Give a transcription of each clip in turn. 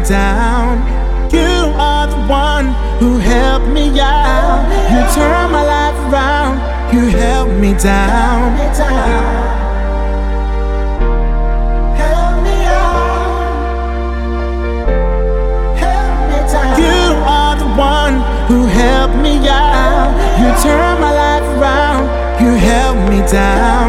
down. You are the one who helped me out. You turned my life around. You me. Help me. Help me down. You are the one who helped me out. You turned my life around. You. Help me down.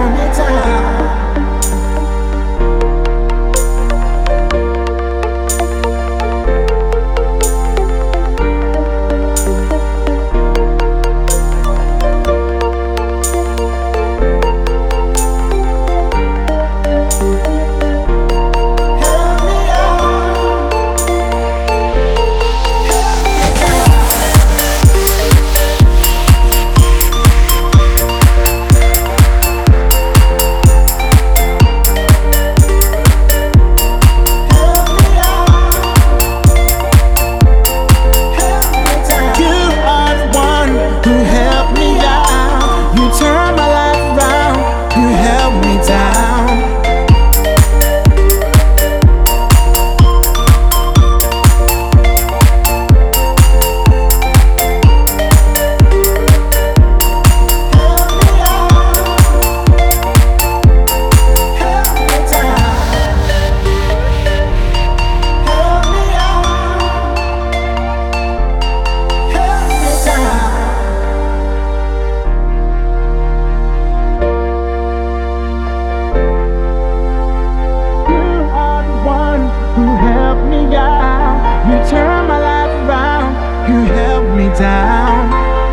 Down.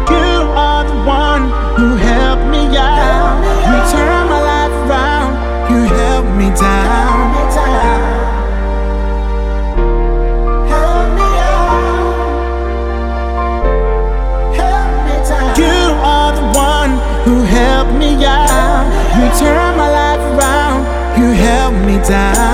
You are the one who helped me out. You turned my life around. You held me down. Down. Help me out. Help me down. You are the one who helped me out. You turned my life around. You held me down.